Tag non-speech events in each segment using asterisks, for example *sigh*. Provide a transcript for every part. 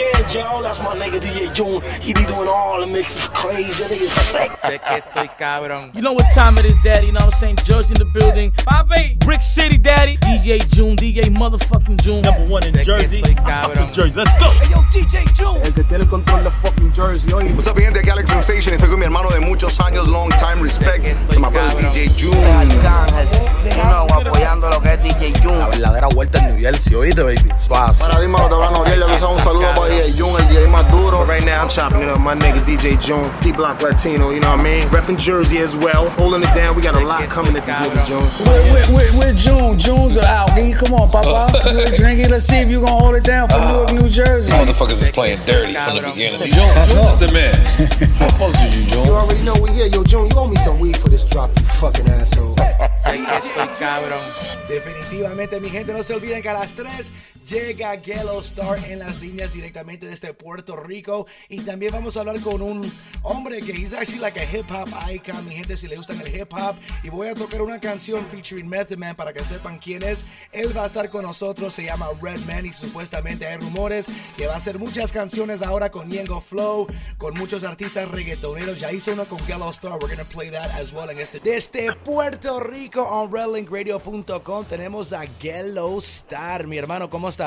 yeah. Y'all. That's my nigga DJ June. He be doing all the mixes crazy. That nigga sick. Sé que estoy cabrón. You know what time it is, Daddy. You know what I'm saying? Jersey in the building. Bobby, Brick City, Daddy. DJ June, DJ motherfucking June. Number one in Sé que estoy cabrón. Jersey. Let's go. Hey, yo, DJ June. El que tiene el control de fucking Jersey, oye. What's up, mi gente? Aquí Alex Sensation. Estoy con mi hermano de muchos años, long time respect. Se me brother DJ June. Arcángel, you know, apoyando lo que es DJ La June. verdadera vuelta en New Jersey, oíste, baby. Suave. Para dímelo, te van a odiar. Sabes, un saludo para DJ June, el DJ más duro. Right now, I'm chopping it up. My nigga DJ June, T Block Latino, you know what I mean? Repping Jersey as well, holding it down. We got a lot coming at this nigga June. With, with, with, with June, June's out. E, come on, Papa. Uh. Good drinking. Let's see if you gonna hold it down for Newark, New Jersey. Motherfuckers is playing dirty from the Cabrón. beginning. June, June's the man. *laughs* How folks are you, June? You already know we here. Yo, June, you owe me some weed for this drop, you fucking asshole. *laughs* Sé que estoy cabrón. Definitivamente, mi gente, no se olviden que a las 3 llega Yellow Star en las líneas directamente desde Puerto Rico. Y también vamos a hablar con un hombre que es actually like a hip hop icon, mi gente, si le gustan el hip hop. Y voy a tocar una canción featuring Method Man para que sepan quién es. Él va a estar con nosotros, se llama Redman y supuestamente hay rumores que va a hacer muchas canciones ahora con Yengo Flow, con muchos artistas reggaetoneros. Ya hizo uno con Yellow Star, we're gonna play that as well en este. Desde Puerto Rico on redlinkradio.com tenemos a Yellow Star. Mi hermano, ¿cómo estás?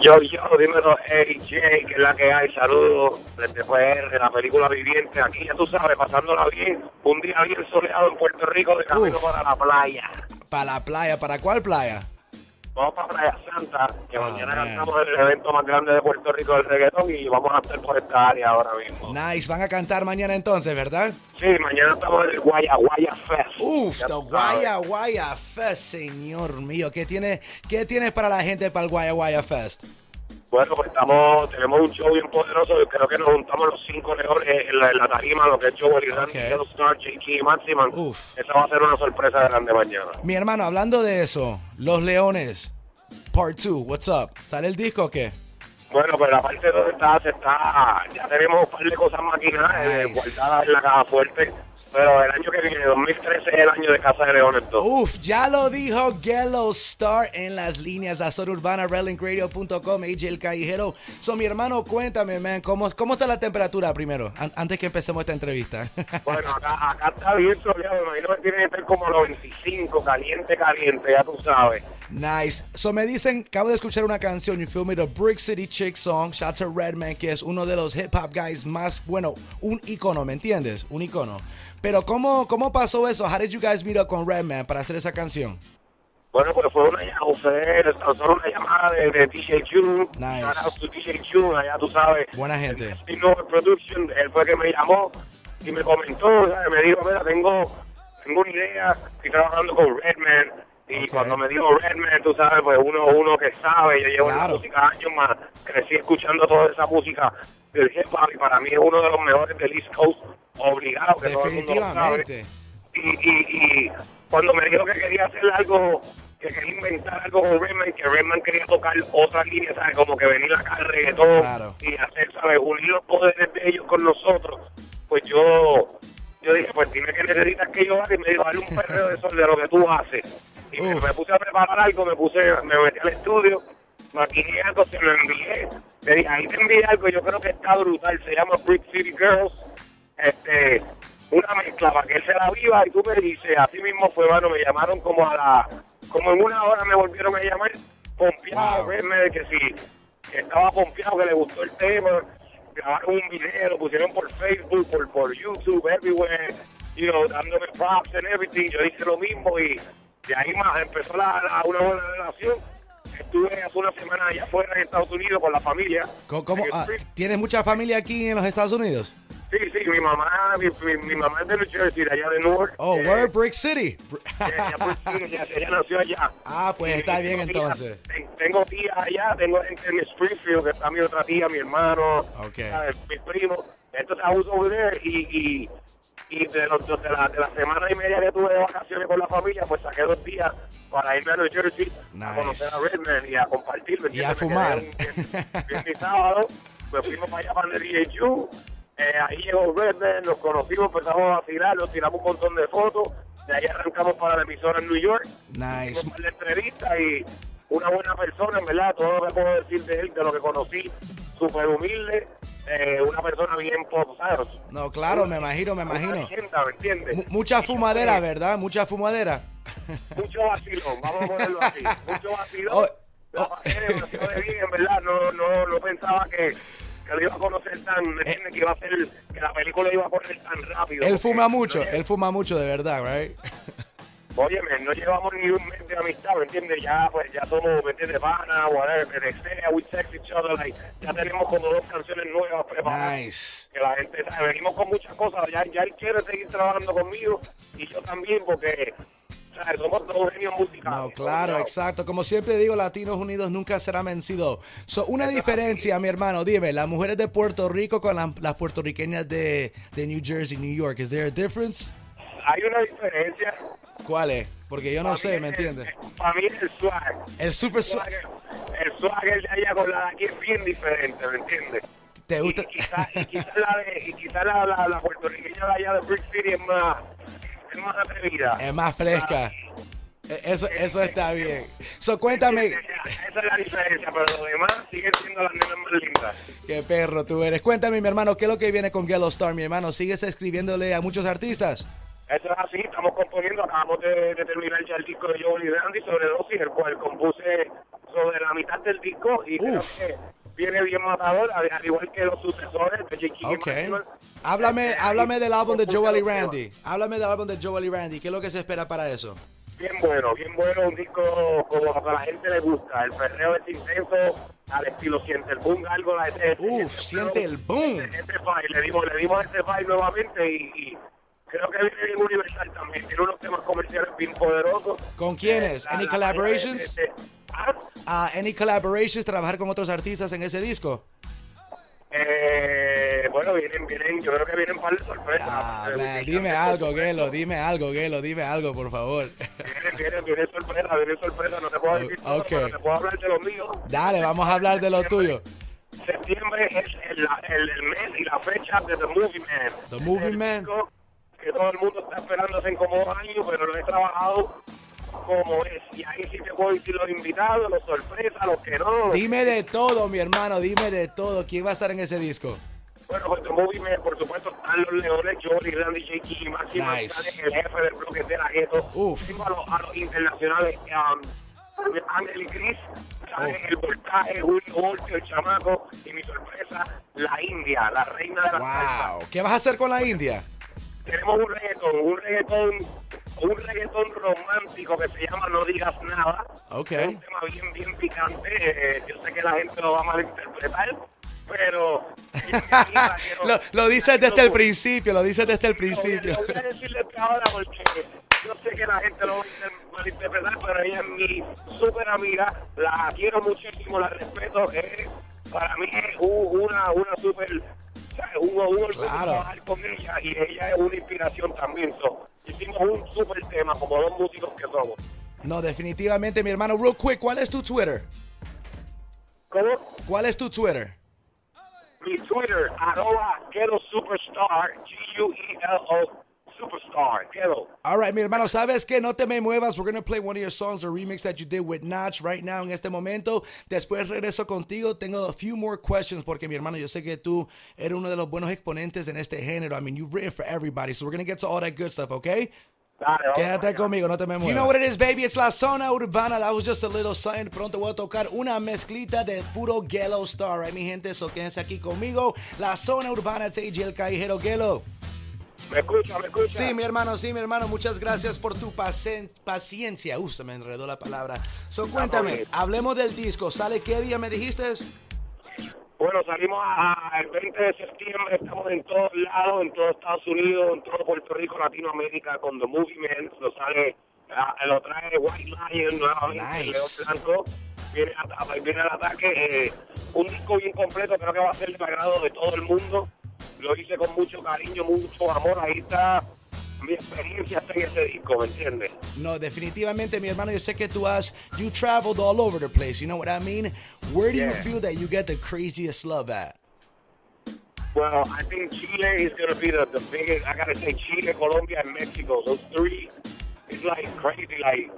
Yo, yo, dímelo, AJ, que es la que hay, saludos desde PR, la película viviente, aquí ya tú sabes, pasándola bien, un día bien soleado en Puerto Rico de camino Uf. para la playa. Para la playa, ¿para cuál playa? Vamos para Playa Santa, que Ah, mañana man. cantamos el evento más grande de Puerto Rico del reggaetón y vamos a estar por esta área ahora mismo. Nice, van a cantar mañana entonces, ¿verdad? Sí, mañana estamos en el Guaya Guaya Fest. Uf, the. Guaya Guaya Fest, señor mío. ¿Qué tiene, qué tienes para la gente para el Guaya Guaya Fest? Bueno, pues estamos, tenemos un show bien poderoso. Creo que nos juntamos los cinco mejores en la, en la tarima, lo que es Joel y Randy, Ok. Yellow Star, y Maximan. Uf. Esa va a ser una sorpresa grande mañana. Mi hermano, hablando de eso, Los Leones, Part 2, what's up? ¿Sale el disco o qué? Bueno, pues la parte 2 está, se está, ya tenemos un par de cosas maquinadas eh, Nice. guardadas en la caja fuerte. Pero el año que viene, 2013, es el año de Casa de Leones 2. Uf, ya lo dijo Yellow Star en las líneas de Azor Urbana, redlinkradio.com, AJ El Callejero. So, mi hermano, cuéntame, man, ¿cómo, cómo está la temperatura primero? An- antes que empecemos esta entrevista. *laughs* Bueno, acá, acá está bien soleado, me imagino que tiene que estar como a los 25, caliente, caliente, ya tú sabes. Nice. So me dicen, acabo de escuchar una canción, you feel me, the Brick City Chick Song, shout to Redman, que es uno de los hip hop guys más, bueno, un icono, ¿me entiendes? Un icono. Pero ¿cómo, cómo pasó eso? How did you guys meet up con Redman para hacer esa canción? Bueno, pues fue una, llamada, fue una llamada de, de DJ June. Nice. Shout out to DJ June, allá tú sabes. Buena gente. El Nova Production, él fue que me llamó y me comentó, ¿sabes? me dijo, mira, tengo, tengo una idea, estoy trabajando con Redman. Y cuando me dijo Redman, tú sabes, pues uno uno que sabe, yo llevo la Claro. música años más, crecí escuchando toda esa música del hip hop y para mí es uno de los mejores del East Coast, obligado, que todo el mundo lo sabe y, y, y cuando me dijo que quería hacer algo, que quería inventar algo con Redman, que Redman quería tocar otras líneas, ¿sabes? Como que venir acá al reggaetón Claro. y hacer, ¿sabes? Unir los poderes de ellos con nosotros. Pues yo, yo dije, pues dime qué necesitas que yo haga y me dijo, dale un perreo de eso de lo que tú haces. Y me, puse a preparar algo, me puse, me metí al estudio, maquiné algo, se lo envié. Le dije, ahí te envié algo, yo creo que está brutal, se llama Brick City Girls. Este, una mezcla para que él se la viva y tú me dices, así mismo fue, mano, me llamaron como a la, como en una hora me volvieron a llamar, pompeado, Wow. verme de que sí, que estaba pompeado, que le gustó el tema, grabaron un video, lo pusieron por Facebook, por, por YouTube, everywhere, you know, dándome props and everything, yo hice lo mismo y de ahí más empezó la, la- una buena relación. Estuve hace una semana allá afuera en Estados Unidos con la familia. ¿Cómo, cómo- En el ah. ¿Tienes mucha familia aquí en los Estados Unidos? Sí, sí, mi mamá, mi, mi, mi mamá es de New Jersey, de allá de Newark. Oh, Eh, word, Brick City. ella, sí, ella- ella nació allá. Ah, pues está bien tengo tías- entonces. ten- tengo tías allá, tengo gente en Springfield, que está mi otra tía, mi hermano, Ok. ¿sabes? mis primos. Entonces, I was over there y, y, y de, los, de, la, de la semana y media que tuve de vacaciones con la familia, pues saqué dos días para irme a New Jersey Nice. a conocer a Redman y a compartir. ¿me Y a fumar. viernes- y sábado, pues fuimos para allá para el DHU. Eh, ahí llegó Redman, nos conocimos, empezamos a vacilar, nos tiramos un montón de fotos. De ahí arrancamos para la emisora en New York. Nice. Hicimos un par de entrevistas y una buena persona, en verdad, todo lo que puedo decir de él, de lo que conocí, súper humilde, eh, una persona bien pop, ¿sabes? No, claro, me imagino, me imagino. Una leyenda, ¿me Mucha fumadera, ¿verdad? Mucha fumadera. Mucho vacilón, vamos a ponerlo así. Mucho vacilón. Oh, La pasé demasiado de bien, en verdad. No, no, no pensaba que, que lo iba a conocer tan, ¿me entiendes? Que iba a ser, que la película iba a correr tan rápido. Él fuma mucho, él fuma mucho de verdad, right? *laughs* Óyeme, no llevamos ni un mes de amistad, ¿me entiendes? Ya, pues, ya somos, ¿me entiendes? Pana, whatever, sea, we text each other, like, ya tenemos como dos canciones nuevas preparadas. Nice. Que la gente, sabe, venimos con muchas cosas, ya, ya él quiere seguir trabajando conmigo y yo también, porque. Somos dos genios musicales. No, claro, exacto. Como siempre digo, Latinos Unidos nunca será vencido. So, una diferencia, mi hermano, dime, las mujeres de Puerto Rico con las, las puertorriqueñas de, de New Jersey, New York, ¿is there a difference? Hay una diferencia. ¿Cuál es? Porque yo no sé, ¿me entiendes? Para mí el swag. El super swag. El swag de allá con la de aquí es bien diferente, ¿me entiendes? ¿Te gusta? Y quizás quizá la, de, y quizá la, la, la puertorriqueña de allá de Brick City es más, es más atrevida. Es más fresca. E- Eso, eso está bien. So, cuéntame, Esa es la diferencia, pero lo demás siguen siendo las nenas más lindas. qué perro tú eres. Cuéntame, mi hermano, ¿qué es lo que viene con Yellow Star, mi hermano? ¿Sigues escribiéndole a muchos artistas? Eso es así, estamos componiendo, acabamos de, de terminar ya el disco de Joel y Randy sobre dosis, el cual compuse sobre la mitad del disco y creo que viene bien matador, al al igual que los sucesores de J. King y Ok. Maxwell. Háblame, háblame del álbum de Joel y. Randy. Háblame del álbum de Joel y Randy. ¿Qué es lo que se espera para eso? Bien bueno, bien bueno, un disco como a la gente le gusta, el perreo es intenso, al estilo siente el boom, algo la Uf, siente el boom. Este, este le dimos, le dimos este file nuevamente y creo que viene bien universal también, tiene unos temas comerciales bien poderosos. ¿Con quiénes? La- ¿Any la- collaborations? de- de- ¿Ah? Ah, ¿Any collaborations? ¿Trabajar con otros artistas en ese disco? Eh, bueno, vienen, vienen, yo creo que vienen para de sorpresas. Ah, Eh, man, dime algo, Gelo, dime algo, Gelo, dime algo, por favor. Vienen, vienen, vienen sorpresas, vienen sorpresas, no te puedo decir todo, Ok. pero te puedo hablar de los míos. Dale, vamos a hablar de lo tuyo. Septiembre es el, el, el mes y la fecha de The Movie Man. The Movie Man. disco Que todo el mundo está esperando hace como dos años, pero lo he trabajado como es. Y ahí sí te puedo decir los invitados, los sorpresas, los que no. Dime de todo, mi hermano, dime de todo. ¿Quién va a estar en ese disco? Bueno, pues The Movie por supuesto, están los leones, Johnny, Randy, J.K. y Máximo, Nice. el jefe del bloque de la gueto. A los, a los internacionales, um, Ángel y Chris, el voltaje, Julio Voltio, el chamaco, y mi sorpresa, la India, la reina de la salsa. Wow. ¿Qué vas a hacer con la India? Tenemos un reggaetón, un reggaetón, un reggaetón romántico que se llama No Digas Nada. Ok. Es un tema bien, bien picante. eh, yo sé que la gente lo va a malinterpretar, pero... *laughs* Lo, lo dices desde el principio, lo dices desde el principio. Lo voy a decir desde ahora porque yo sé que la gente lo va a inter- malinterpretar, pero ella es mi súper amiga, la quiero muchísimo, la respeto. Es, para mí es un- una, una súper, ¿sabes? un, un orgullo Claro. trabajar con ella y ella es una inspiración también. So, hicimos un súper tema como dos músicos que somos. No, definitivamente, mi hermano. Real quick, ¿cuál es tu Twitter? ¿Cómo? ¿Cuál es tu Twitter? Mi Twitter, arroba Ghetto Superstar, G-U-E-L-O Superstar, Ghetto. All right, mi hermano, ¿sabes qué? No te me muevas. We're going to play one of your songs, a remix that you did with Notch right now en este momento. Después regreso contigo. Tengo a few more questions porque, mi hermano, yo sé que tú eres uno de los buenos exponentes en este género. I mean, you've written for everybody. So we're going to get to all that good stuff, okay? Dale, Quédate conmigo, no te me muevas. You know what it is, baby? It's La Zona Urbana. That was just a little something. Pronto voy a tocar una mezclita de puro Gelo Star, right, mi gente? So quédense aquí conmigo. La Zona Urbana, TJ el Callejero Gelo. Me escucha, me escucha. Sí, mi hermano, sí, mi hermano. Muchas gracias por tu pacien- paciencia. Uh, se me enredó la palabra. So, cuéntame, hablemos del disco. ¿Sale qué día me dijiste? Bueno, salimos a- el 20 de septiembre, estamos en todos lados, en todo Estados Unidos, en todo Puerto Rico, Latinoamérica, con The Movement, lo sale, ah, lo trae White Lion nuevamente, Nice. Blanco, viene, a- viene al ataque, eh, un disco bien completo, creo que va a ser del agrado de todo el mundo, lo hice con mucho cariño, mucho amor, ahí está mi experiencia está en ese disco, ¿me entiendes? No, definitivamente, mi hermano. Yo sé que tú has, you traveled all over the place. You know what I mean? Where do you feel that you get the craziest love at? Well, I think Chile is going to be the, the biggest. I got to say, Chile, Colombia, and Mexico. Those three is like crazy. Like,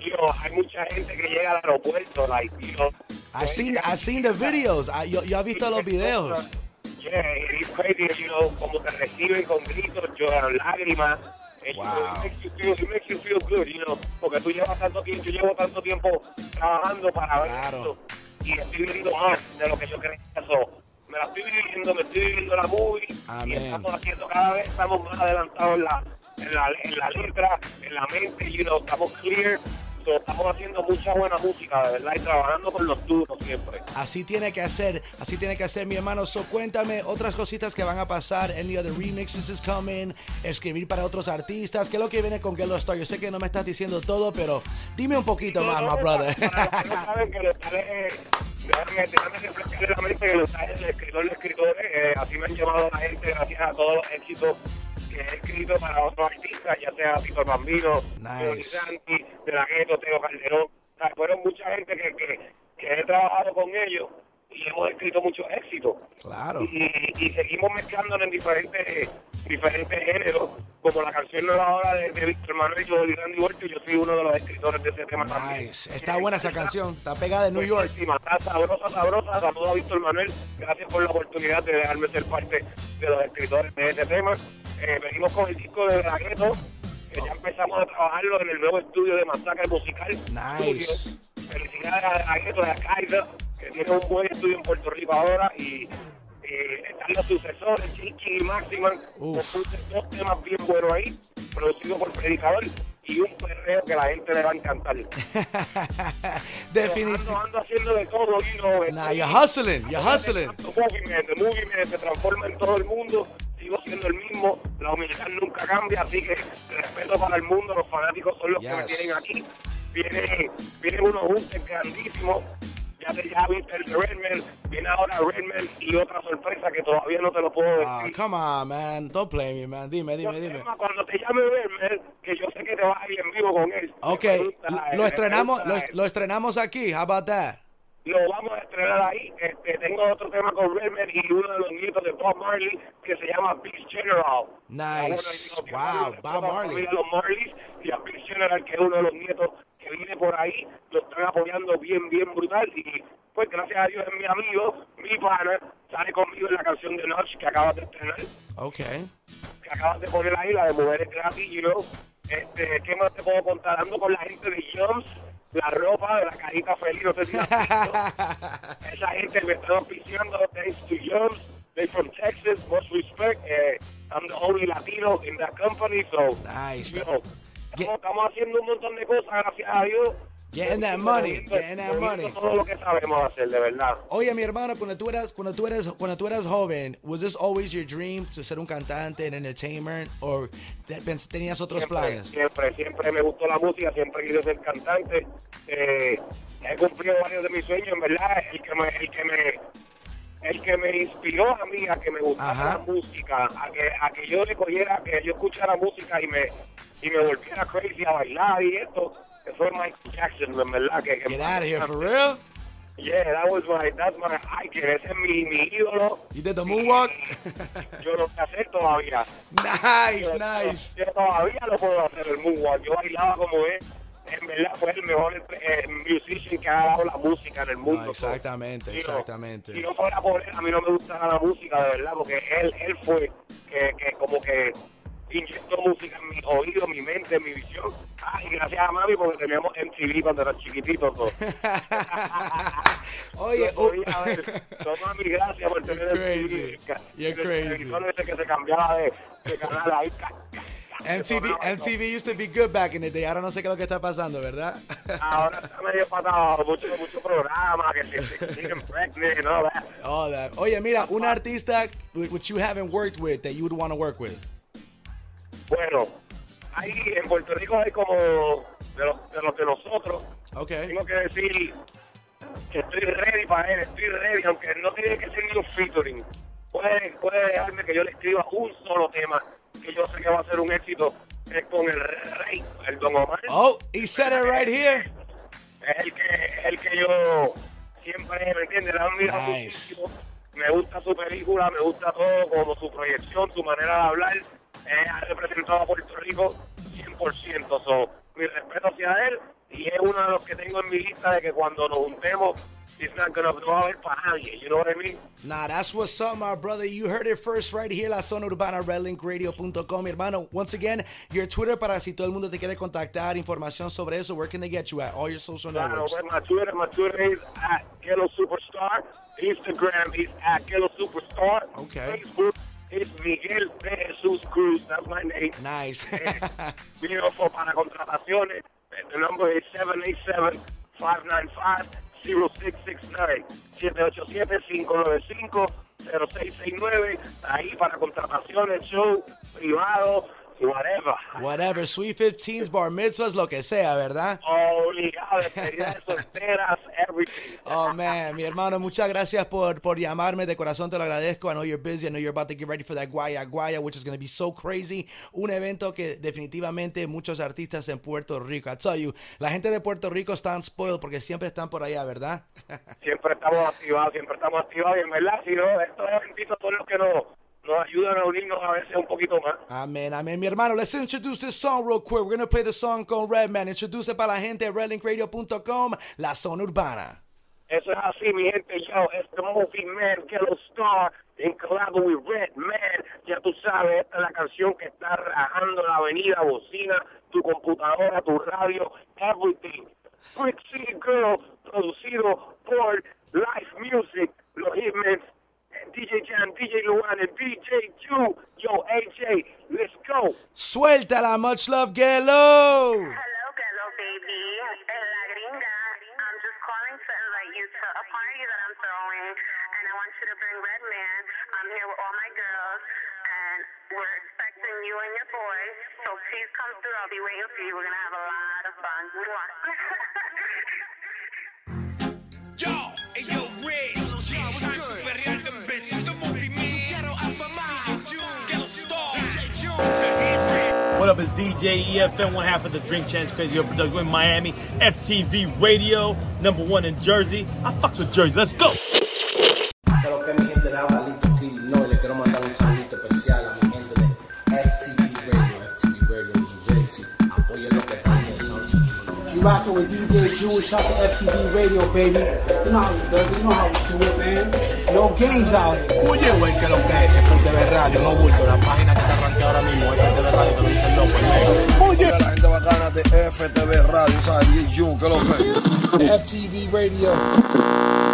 you know, hay mucha gente que llega al aeropuerto, like, you know, I seen, I seen the videos. I- yo, yo he visto los videos. You know, como te reciben con gritos, lloran, lágrimas. You know, It makes you feel, it makes you feel good, you know, porque tú llevas tanto tiempo, yo llevo tanto tiempo trabajando para ver esto y estoy viviendo más de lo que yo creía. So, me la estoy viviendo, me estoy viviendo la movie Amén. y estamos haciendo cada vez, estamos más adelantados en la, en la, en la letra, en la mente, you know, estamos clear. Estamos haciendo mucha buena música, de verdad, y trabajando con los duros siempre. Así tiene que hacer, así tiene que hacer mi hermano. So cuéntame otras cositas que van a pasar. Any other remixes is coming. Escribir para otros artistas. ¿Qué es lo que viene con Gelo Star? Yo sé que no me estás diciendo todo, pero dime un poquito más, my brother. no saben que eh, déjame, déjame la mente que de escritores de escritores, eh, así me han llamado la gente gracias a todos los éxitos que he escrito para otros artistas, ya sea Tito Bambino, Tony Santi, De La Teo Calderón, O sea, fueron mucha gente que, que, que he trabajado con ellos y hemos escrito muchos éxitos. Claro. Y, y seguimos mezclándonos en diferentes diferentes géneros, como la canción nueva ahora de, de Víctor Manuel y yo de Randy Orton, yo soy uno de los escritores de ese tema también. Nice. Está buena esa canción. Está pegada de New York. Está sabrosa, sabrosa. Saludos a Víctor Manuel. Gracias por la oportunidad de dejarme ser parte de los escritores de este tema. Eh, venimos con el disco de Dragueto, que ya empezamos a trabajarlo en el nuevo estudio de Masacre Musical. Nice. Felicidades a Dragueto de Acaiza, que tiene un buen estudio en Puerto Rico ahora. Y eh, están los sucesores, Chichi y Maximan. Dos temas bien buenos ahí, producidos por Predicador. Y un perreo que la gente le va a encantar. *laughs* Definitivamente. Ando, ando haciendo de todo, you know, Nah, you're hustling. You're hustling. The movement se transforma en todo el mundo. Sigo siendo el mismo. La humildad nunca cambia. Así que respeto para el mundo. Los fanáticos son los que me Yes. tienen aquí. Viene, viene unos juntes grandísimos. Ya te ya viste el de Redman. Viene ahora Redman y otra sorpresa que todavía no te lo puedo decir. Ah, come on, man. Don't play me, man. Dime, dime, dime. Cuando te llame Redman, que yo sé que te vas a ir en vivo con él. Ok, gusta, lo me estrenamos, lo, lo estrenamos aquí. How about that? lo vamos a estrenar ahí. Este, tengo otro tema con Redman y uno de los nietos de Bob Marley que se llama Beast General. Nice. Wow, Bob Marley. de los Marleys y a Beast General, que es uno de los nietos que viene por ahí, lo están apoyando bien, bien brutal. Y pues gracias a Dios es mi amigo, mi pana, sale conmigo en la canción de Notch que acabas de estrenar Ok. que acabas de poner ahí, la de mujeres gratis, you know. Este, ¿qué más te puedo contar? Ando con la gente de Jones, la ropa de la carita feliz, no sé si. *laughs* Esa gente me está auspiciando, thanks to Jones. They from Texas, much respect. Eh, I'm the only Latino in that company, so, Nice. you know, estamos, estamos haciendo un montón de cosas, gracias a Dios. Getting that money, getting that money. Todo lo que sabemos hacer, de verdad. Oye, mi hermano, cuando tú eras, cuando tú eras, cuando tú eras joven, was this always your dream to ser un cantante, an entertainer, or te- pens- tenías otros siempre, planes? Siempre, siempre me gustó la música, siempre quise ser cantante. Eh, he cumplido varios de mis sueños, en verdad. El que me, el que me, el que me inspiró a mí a que me gustara Ajá. la música, a que, a que yo le cogiera, que yo escuchara música y me, y me volviera crazy a bailar y esto, que fue Michael Jackson, en verdad. Que, que Get out of here, for real? Yeah, that was my, that's my icon, ese es mi, mi ídolo. You did the moonwalk? *laughs* Yo lo sé hacer todavía. *laughs* Nice, Yo- nice. Yo todavía lo puedo hacer el moonwalk. Yo bailaba como él. En verdad fue el mejor eh, musician que ha dado la música en el mundo. No, exactamente, Si no- exactamente. Si no fuera por él, a mí no me gustaba la música, de verdad, porque él, él fue que, que como que inyectó música en mi oído, mi mente, mi visión. Ah, y gracias a mami porque teníamos MTV cuando era chiquitito. todo. *laughs* Oye, Lo podía ver. No, mami, gracias por tener crazy. MTV. You're El crazy. televisor ese que se cambiaba de, de canal ahí. MTV, MTV used to be good back in the day. Ahora no sé qué es lo que está pasando, ¿verdad? Ahora *laughs* está medio patado, mucho, mucho programa, que se se siguen pregnant and all that. All that. Oye, mira, un artista which you haven't worked with that you would want to work with. Bueno, ahí en Puerto Rico hay como de los de, los de nosotros. Okay. Tengo que decir que estoy ready para él, estoy ready, aunque no tiene que ser ni un featuring. Puede, puede dejarme que yo le escriba un solo tema que yo sé que va a ser un éxito. Es con el rey, el Don Omar. Oh, he said it right here. es el que, es el que yo siempre, ¿me entiendes? La admiro muchísimo. Me gusta su película, me gusta todo, como su proyección, su manera de hablar. Eh, ha representado a Puerto Rico 100%. So, mi respeto hacia él y es uno de los que tengo en mi lista de que cuando nos juntemos, it's not gonna, no va a haber para nadie, you know what I mean? Nah, that's what's up, my brother. You heard it first right here, la zona urbana, redlinkradio.com. Mi hermano, once again, your Twitter para si todo el mundo te quiere contactar, información sobre eso, where can they get you at? All your social Claro, networks. pues, my Twitter, my Twitter is at Ghetto Superstar. Instagram is at Ghetto Superstar. Okay. Facebook is Miguel de Jesus Cruz. That's my name. Nice. *laughs* For para contrataciones, the number is 787-595-0669. 787-595-0669. Ahí para contrataciones, show, privado, whatever. Whatever, Sweet 15s, bar mitzvahs, lo que sea, ¿verdad? Obligado, despedidas solteras, everything. Oh man, mi hermano, muchas gracias por, por llamarme. De corazón te lo agradezco. I know you're busy. I know you're about to get ready for that Guaya Guaya, which is going to be so crazy. Un evento que definitivamente muchos artistas en Puerto Rico. I tell you, la gente de Puerto Rico están spoiled porque siempre están por allá, ¿verdad? siempre estamos activados, siempre estamos activados y en verdad, si no, estos eventitos son los que nos, nos ayudan a unirnos a veces un poquito más. Amen, amen. Mi hermano, let's introduce this song real quick. We're going to play the song con Redman. Introduce para la gente redlinkradio.com, La Zona Urbana. Eso es así, mi gente, yo, es the movie man, Ghetto Star, en collabo with Red Man, ya tú sabes, esta es la canción que está rajando la avenida, bocina, tu computadora, tu radio, everything. Brick City Girl, producido por Life Music, los Hitmen, DJ Jam, DJ Luan, and DJ Ju, yo, AJ, let's go. Suéltala, much love, Gelo. Hello, baby. En la gringa. I'm just calling to invite you to a party that I'm throwing, and I want you to bring Red Man. I'm here with all my girls, and we're expecting you and your boy. So please come through. I'll be waiting for you. We're gonna have a lot of fun. *laughs* *laughs* What up, it's DJ EFN, one half of the Drink Champs Crazy Over Production in Miami, FTV Radio, number one in Jersey. I fucks with Jersey. Let's go. Que lo que mi gente de Abalito no, le quiero mandar un saludito especial a mi gente de FTV Radio, FTV Radio New Jersey. Apoyen lo que están en Estados Unidos. You rockin' with DJ Jewish out to FTV Radio, baby. You know how we do it. You know how we do it, man. No games out here. Oye, güey, que lo que es FTV Radio, no bulto. La página que está arranqueada ahora mismo, FTV Radio, la gente bacana de FTV Radio, ¿sabes? Jun, que lo que FTV Radio.